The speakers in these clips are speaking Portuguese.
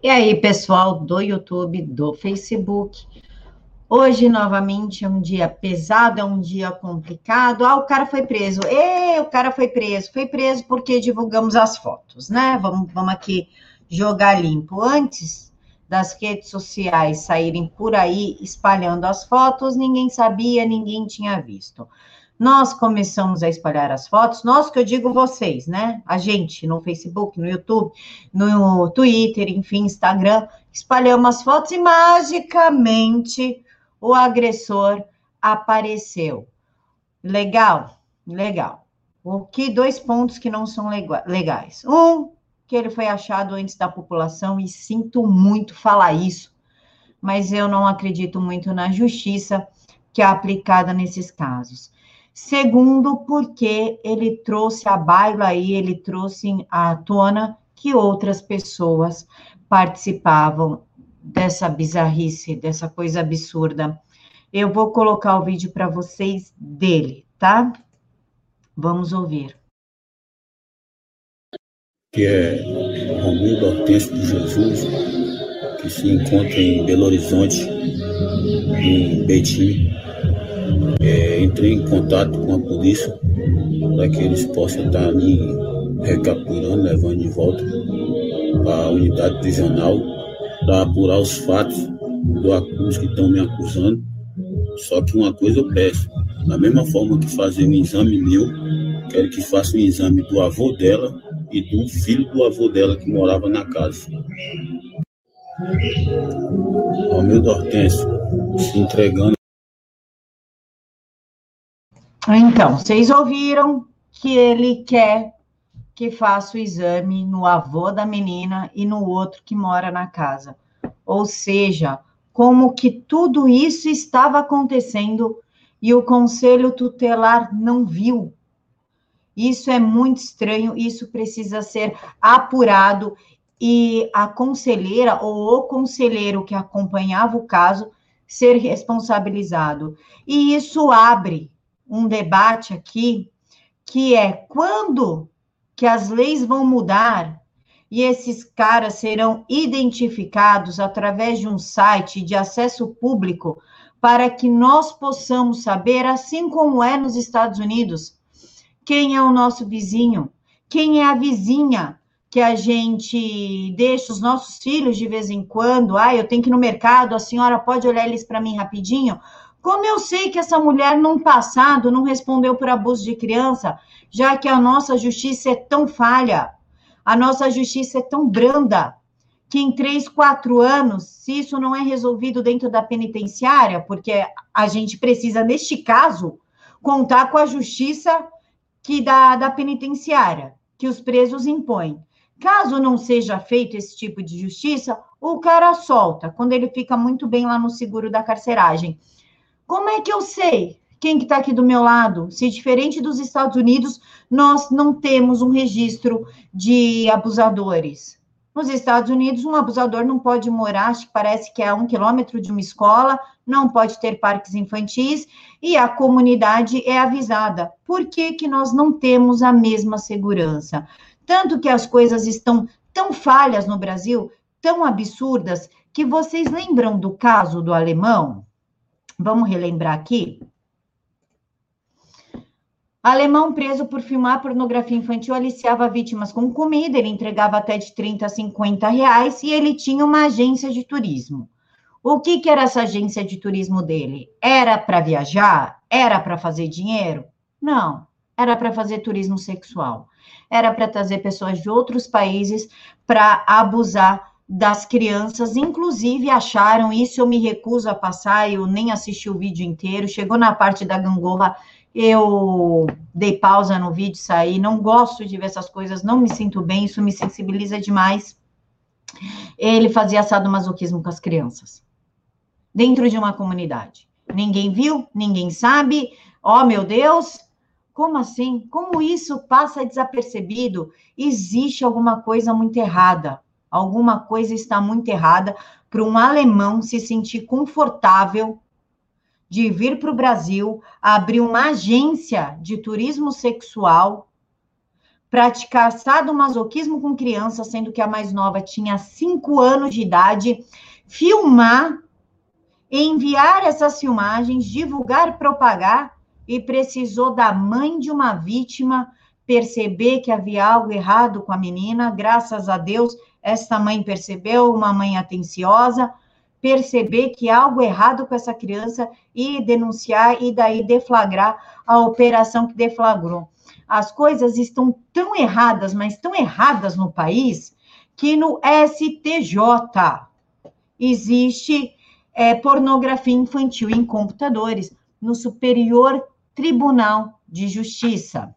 E aí, pessoal do YouTube, do Facebook. Hoje, novamente, é um dia pesado, é um dia complicado. Ah, o cara foi preso. E o cara foi preso. Foi preso porque divulgamos as fotos, né? Vamos, vamos aqui jogar limpo. Antes das redes sociais saírem por aí espalhando as fotos, ninguém sabia, ninguém tinha visto. Nós começamos a espalhar as fotos, nós que eu digo vocês, né? A gente no Facebook, no YouTube, no Twitter, enfim, Instagram, espalhamos as fotos e magicamente o agressor apareceu. Legal, legal. O que dois pontos que não são legais. Um, que ele foi achado antes da população e sinto muito falar isso, mas eu não acredito muito na justiça que é aplicada nesses casos. Segundo, porque ele trouxe a baila aí, ele trouxe à tona que outras pessoas participavam dessa bizarrice, dessa coisa absurda. Eu vou colocar o vídeo para vocês dele, tá? Vamos ouvir. Que é Romildo Hortêncio de Jesus, que se encontra em Belo Horizonte, em Betim, é, entrei em contato com a polícia para que eles possam estar ali recapturando, levando de volta para a unidade prisional para apurar os fatos do acuso que estão me acusando. Só que uma coisa eu peço, da mesma forma que fazer um exame meu, quero que faça um exame do avô dela e do filho do avô dela que morava na casa. Romildo Hortêncio, se entregando então, vocês ouviram que ele quer que faça o exame no avô da menina e no outro que mora na casa. Ou seja, como que tudo isso estava acontecendo e o conselho tutelar não viu. Isso é muito estranho, isso precisa ser apurado e a conselheira ou o conselheiro que acompanhava o caso ser responsabilizado. E isso abre um debate aqui, que é quando que as leis vão mudar e esses caras serão identificados através de um site de acesso público para que nós possamos saber, assim como é nos Estados Unidos, quem é o nosso vizinho, quem é a vizinha que a gente deixa os nossos filhos de vez em quando. Ah, eu tenho que ir no mercado, a senhora pode olhar eles para mim rapidinho? Como eu sei que essa mulher, num passado, não respondeu por abuso de criança, já que a nossa justiça é tão falha, a nossa justiça é tão branda, que em três, quatro anos, se isso não é resolvido dentro da penitenciária, porque a gente precisa, neste caso, contar com a justiça que da, da penitenciária, que os presos impõem. Caso não seja feito esse tipo de justiça, o cara solta, quando ele fica muito bem lá no seguro da carceragem. Como é que eu sei quem que está aqui do meu lado? Se diferente dos Estados Unidos, nós não temos um registro de abusadores. Nos Estados Unidos, um abusador não pode morar, acho que parece que é a um quilômetro de uma escola, não pode ter parques infantis e a comunidade é avisada. Por que, que nós não temos a mesma segurança? Tanto que as coisas estão tão falhas no Brasil, tão absurdas, que vocês lembram do caso do alemão? Vamos relembrar aqui? Alemão preso por filmar pornografia infantil aliciava vítimas com comida, ele entregava até de 30 a 50 reais e ele tinha uma agência de turismo. O que, que era essa agência de turismo dele? Era para viajar? Era para fazer dinheiro? Não, era para fazer turismo sexual. Era para trazer pessoas de outros países para abusar das crianças, inclusive acharam isso, eu me recuso a passar, eu nem assisti o vídeo inteiro, chegou na parte da gangorra, eu dei pausa no vídeo, saí, não gosto de ver essas coisas, não me sinto bem, isso me sensibiliza demais. Ele fazia sadomasoquismo com as crianças, dentro de uma comunidade. Ninguém viu, ninguém sabe, oh meu Deus, como assim? Como isso passa desapercebido? Existe alguma coisa muito errada Alguma coisa está muito errada para um alemão se sentir confortável de vir para o Brasil, abrir uma agência de turismo sexual praticar sadomasoquismo com criança, sendo que a mais nova tinha 5 anos de idade, filmar, enviar essas filmagens, divulgar, propagar, e precisou da mãe de uma vítima perceber que havia algo errado com a menina. Graças a Deus, esta mãe percebeu, uma mãe atenciosa, perceber que há algo errado com essa criança e denunciar e daí deflagrar a operação que deflagrou. As coisas estão tão erradas, mas tão erradas no país, que no STJ existe é, pornografia infantil em computadores, no Superior Tribunal de Justiça.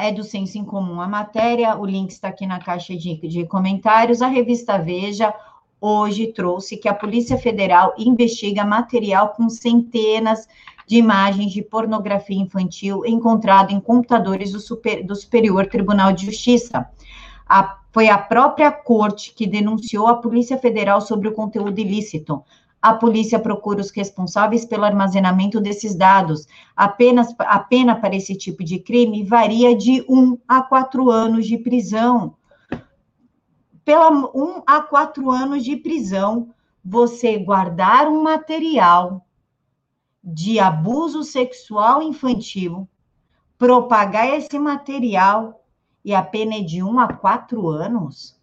É do senso em comum a matéria, o link está aqui na caixa de, de comentários. A revista Veja hoje trouxe que a Polícia Federal investiga material com centenas de imagens de pornografia infantil encontrado em computadores do, super, do Superior Tribunal de Justiça. A, foi a própria corte que denunciou a Polícia Federal sobre o conteúdo ilícito. A polícia procura os responsáveis pelo armazenamento desses dados. Apenas, a pena para esse tipo de crime varia de um a quatro anos de prisão. Pela um a quatro anos de prisão, você guardar um material de abuso sexual infantil, propagar esse material e a pena é de um a quatro anos?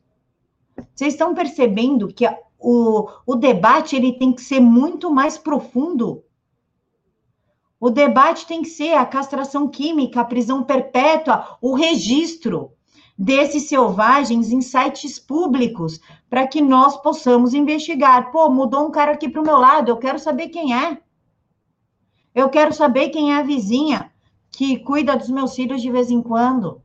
Vocês estão percebendo que o, o debate ele tem que ser muito mais profundo. O debate tem que ser a castração química, a prisão perpétua, o registro desses selvagens em sites públicos, para que nós possamos investigar. Pô, mudou um cara aqui para o meu lado, eu quero saber quem é. Eu quero saber quem é a vizinha que cuida dos meus filhos de vez em quando.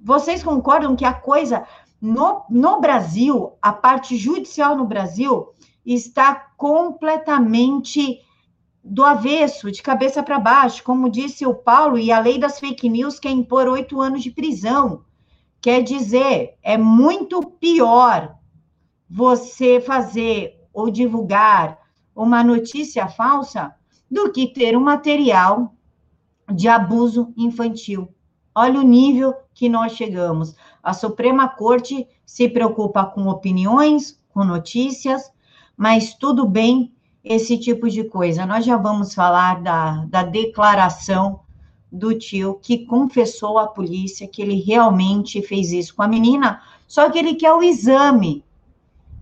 Vocês concordam que a coisa no, no Brasil, a parte judicial no Brasil está completamente do avesso, de cabeça para baixo, como disse o Paulo, e a lei das fake news quer impor oito anos de prisão. Quer dizer, é muito pior você fazer ou divulgar uma notícia falsa do que ter um material de abuso infantil. Olha o nível que nós chegamos. A Suprema Corte se preocupa com opiniões, com notícias, mas tudo bem esse tipo de coisa. Nós já vamos falar da, da declaração do tio que confessou à polícia que ele realmente fez isso com a menina, só que ele quer o exame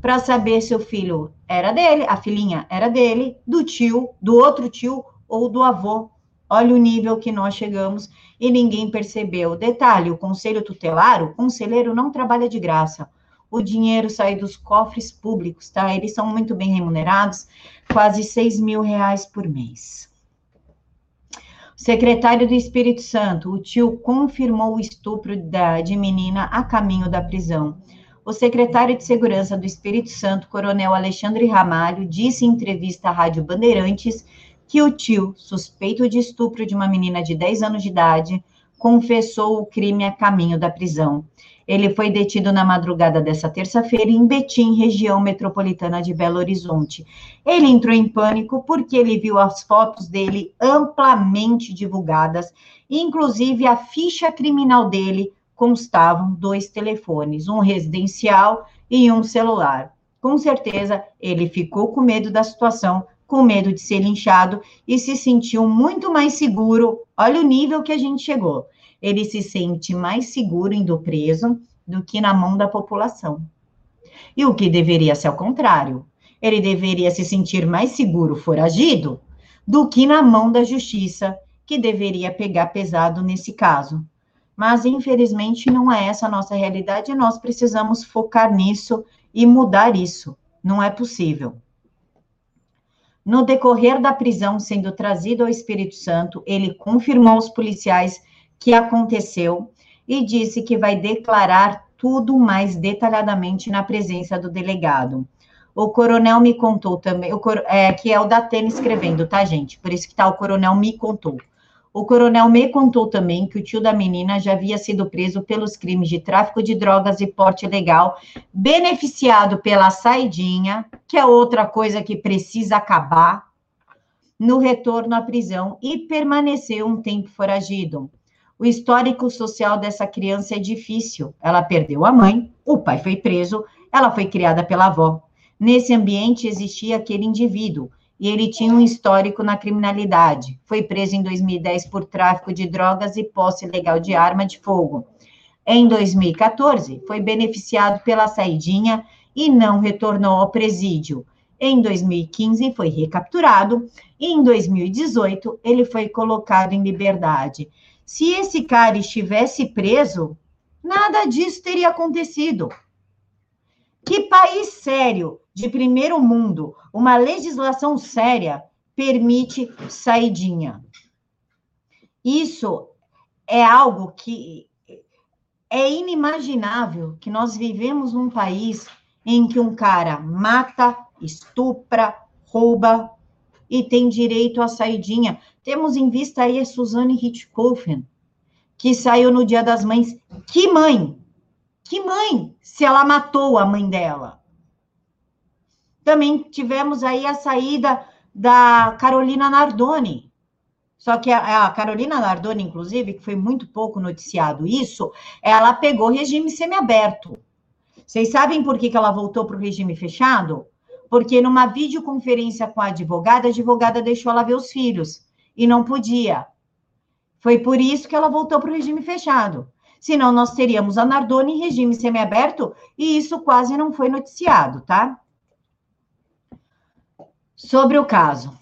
para saber se o filho era dele, a filhinha era dele, do tio, do outro tio ou do avô. Olha o nível que nós chegamos e ninguém percebeu. Detalhe: o conselho tutelar, o conselheiro não trabalha de graça. O dinheiro sai dos cofres públicos, tá? Eles são muito bem remunerados, quase 6 mil reais por mês. Secretário do Espírito Santo, o tio confirmou o estupro da, de menina a caminho da prisão. O secretário de Segurança do Espírito Santo, Coronel Alexandre Ramalho, disse em entrevista à Rádio Bandeirantes que o tio, suspeito de estupro de uma menina de 10 anos de idade, confessou o crime a caminho da prisão. Ele foi detido na madrugada dessa terça-feira em Betim, região metropolitana de Belo Horizonte. Ele entrou em pânico porque ele viu as fotos dele amplamente divulgadas, inclusive a ficha criminal dele constavam dois telefones, um residencial e um celular. Com certeza, ele ficou com medo da situação, com medo de ser linchado e se sentiu muito mais seguro. Olha o nível que a gente chegou. Ele se sente mais seguro indo preso do que na mão da população. E o que deveria ser ao contrário. Ele deveria se sentir mais seguro foragido do que na mão da justiça, que deveria pegar pesado nesse caso mas infelizmente não é essa a nossa realidade e nós precisamos focar nisso e mudar isso. Não é possível. No decorrer da prisão, sendo trazido ao Espírito Santo, ele confirmou aos policiais que aconteceu e disse que vai declarar tudo mais detalhadamente na presença do delegado. O coronel me contou também, o, é, que é o da Datena escrevendo, tá, gente? Por isso que tá, o coronel me contou. O coronel me contou também que o tio da menina já havia sido preso pelos crimes de tráfico de drogas e porte ilegal, beneficiado pela saidinha, que é outra coisa que precisa acabar, no retorno à prisão e permaneceu um tempo foragido. O histórico social dessa criança é difícil. Ela perdeu a mãe, o pai foi preso, ela foi criada pela avó. Nesse ambiente existia aquele indivíduo e ele tinha um histórico na criminalidade. Foi preso em 2010 por tráfico de drogas e posse ilegal de arma de fogo. Em 2014, foi beneficiado pela saidinha e não retornou ao presídio. Em 2015, foi recapturado e em 2018, ele foi colocado em liberdade. Se esse cara estivesse preso, nada disso teria acontecido. Que país sério, de primeiro mundo, uma legislação séria, permite saidinha? Isso é algo que é inimaginável que nós vivemos num país em que um cara mata, estupra, rouba e tem direito à saidinha. Temos em vista aí a Suzane Hitchcofen, que saiu no Dia das Mães. Que mãe? Que mãe? Se ela matou a mãe dela. Também tivemos aí a saída da Carolina Nardoni. Só que a, Carolina Nardoni, inclusive, que foi muito pouco noticiado isso, ela pegou regime semiaberto. Vocês sabem por que ela voltou para o regime fechado? Porque numa videoconferência com a advogada, a advogada deixou ela ver os filhos e não podia. Foi por isso que ela voltou para o regime fechado. Senão, nós teríamos a Nardoni em regime semiaberto e isso quase não foi noticiado, tá? Sobre o caso.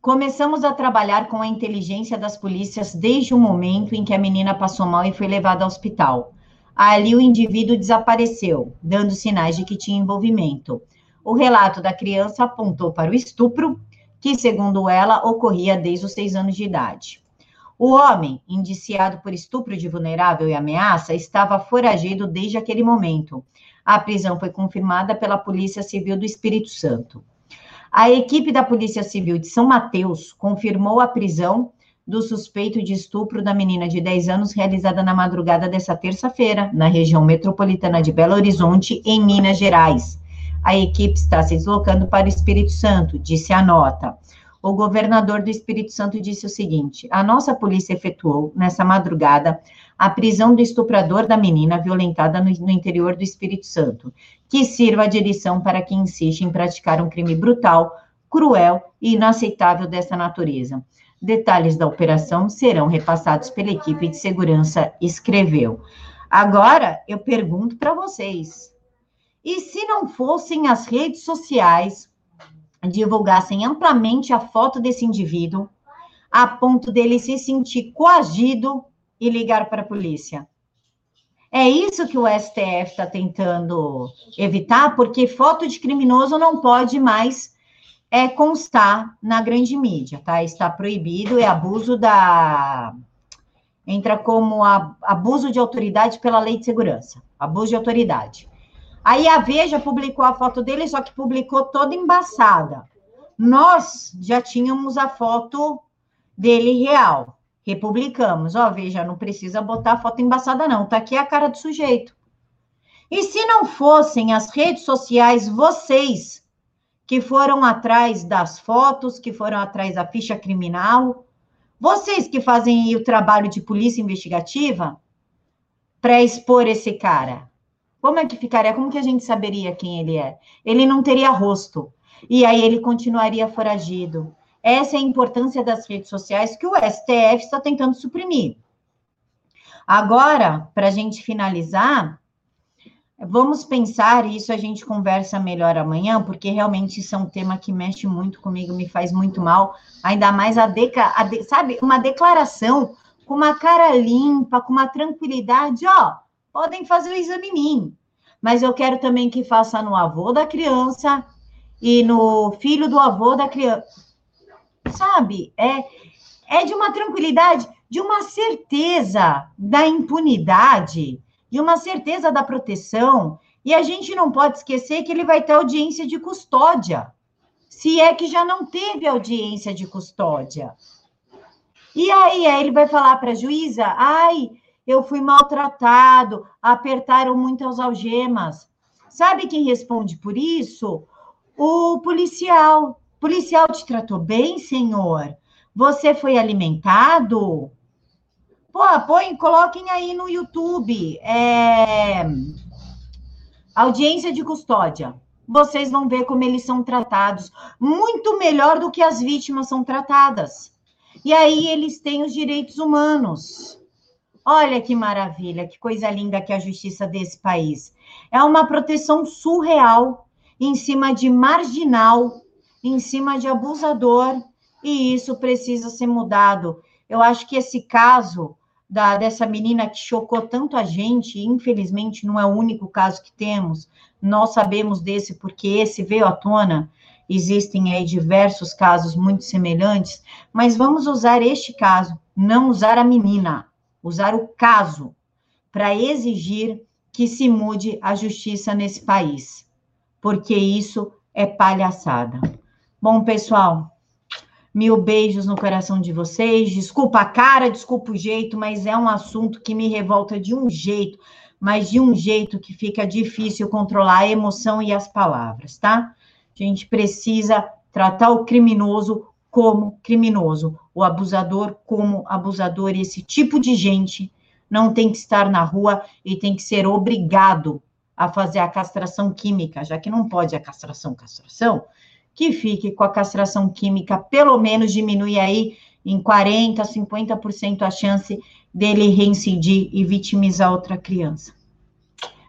Começamos a trabalhar com a inteligência das polícias desde o momento em que a menina passou mal e foi levada ao hospital. Ali o indivíduo desapareceu, dando sinais de que tinha envolvimento. O relato da criança apontou para o estupro que, segundo ela, ocorria desde os seis anos de idade. O homem, indiciado por estupro de vulnerável e ameaça, estava foragido desde aquele momento. A prisão foi confirmada pela Polícia Civil do Espírito Santo. A equipe da Polícia Civil de São Mateus confirmou a prisão do suspeito de estupro da menina de 10 anos, realizada na madrugada dessa terça-feira, na região metropolitana de Belo Horizonte, em Minas Gerais a equipe está se deslocando para o Espírito Santo, disse a nota. O governador do Espírito Santo disse o seguinte: a nossa polícia efetuou, nessa madrugada, a prisão do estuprador da menina violentada no, no interior do Espírito Santo, que sirva de lição para quem insiste em praticar um crime brutal, cruel e inaceitável dessa natureza. Detalhes da operação serão repassados pela equipe de segurança, escreveu. Agora, eu pergunto para vocês: e se não fossem as redes sociais divulgassem amplamente a foto desse indivíduo, a ponto dele se sentir coagido e ligar para a polícia? É isso que o STF está tentando evitar, porque foto de criminoso não pode mais é, constar na grande mídia, tá? Está proibido, é abuso da. Entra como a, abuso de autoridade pela lei de segurança. Abuso de autoridade. Aí a Veja publicou a foto dele, só que publicou toda embaçada. Nós já tínhamos a foto dele real. Republicamos. Ó, Veja, não precisa botar a foto embaçada, não. Tá aqui a cara do sujeito. E se não fossem as redes sociais, vocês que foram atrás das fotos, que foram atrás da ficha criminal, vocês que fazem o trabalho de polícia investigativa para expor esse cara. Como é que ficaria? Como que a gente saberia quem ele é? Ele não teria rosto. E aí ele continuaria foragido. Essa é a importância das redes sociais que o STF está tentando suprimir. Agora, para a gente finalizar, vamos pensar, e isso a gente conversa melhor amanhã, porque realmente isso é um tema que mexe muito comigo, me faz muito mal, ainda mais a, deca, a de, sabe, uma declaração com uma cara limpa, com uma tranquilidade, ó, podem fazer o exame em mim. Mas eu quero também que faça no avô da criança e no filho do avô da criança. Sabe? É, é de uma tranquilidade, de uma certeza da impunidade, de uma certeza da proteção. E a gente não pode esquecer que ele vai ter audiência de custódia. Se é que já não teve audiência de custódia. E aí, aí ele vai falar para a juíza: ai, eu fui maltratado, apertaram muitas algemas. Sabe quem responde por isso? O policial. O policial te tratou bem, senhor? Você foi alimentado? Pô, põe, coloquem aí no YouTube. É... Audiência de custódia. Vocês vão ver como eles são tratados. Muito melhor do que as vítimas são tratadas. E aí eles têm os direitos humanos. Olha que maravilha, que coisa linda que é a justiça desse país. É uma proteção surreal em cima de marginal, em cima de abusador, e isso precisa ser mudado. Eu acho que esse caso da, dessa menina que chocou tanto a gente, infelizmente não é o único caso que temos, nós sabemos desse porque esse veio à tona, existem aí diversos casos muito semelhantes, mas vamos usar este caso, não usar a menina, usar o caso para exigir que se mude a justiça nesse país, porque isso é palhaçada. Bom, pessoal, Mil beijos no coração de vocês. Desculpa a cara, desculpa o jeito, mas é um assunto que me revolta de um jeito, mas de um jeito que fica difícil controlar a emoção e as palavras, tá? A gente precisa tratar o criminoso como criminoso, o abusador como abusador, esse tipo de gente não tem que estar na rua e tem que ser obrigado a fazer a castração química, já que não pode a castração, castração, que fique com a castração química, pelo menos diminui aí em 40%, 50% a chance dele reincidir e vitimizar outra criança.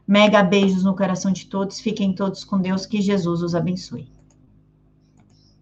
Mega beijos no coração de todos, fiquem todos com Deus, que Jesus os abençoe.